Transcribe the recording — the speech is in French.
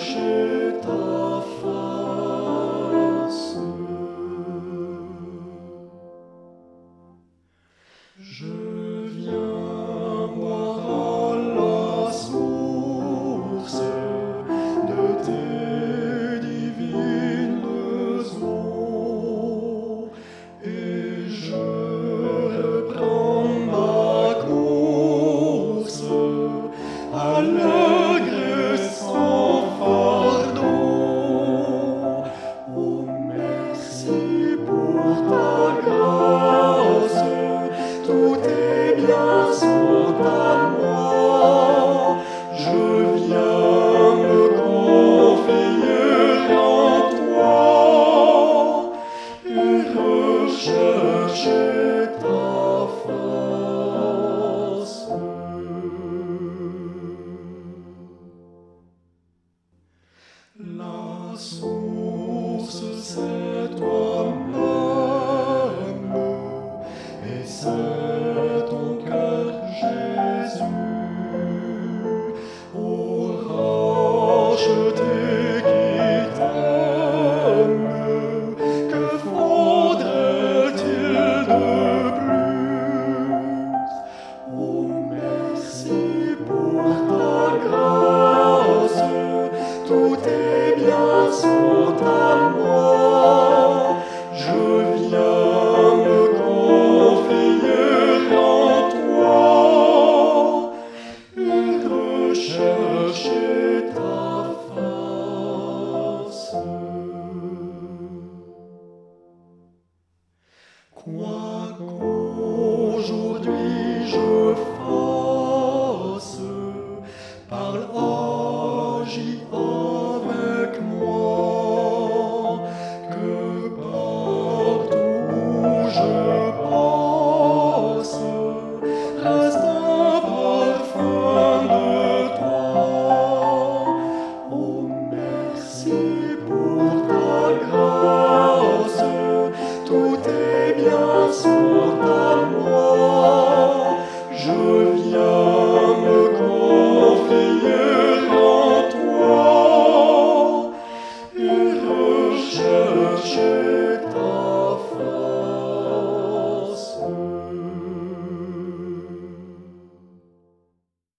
chercher. éclats sont à moi. Je viens me confier en toi et rechercher. Bien moi, je viens me confier en toi et rechercher ta face. Quoi qu'aujourd'hui je.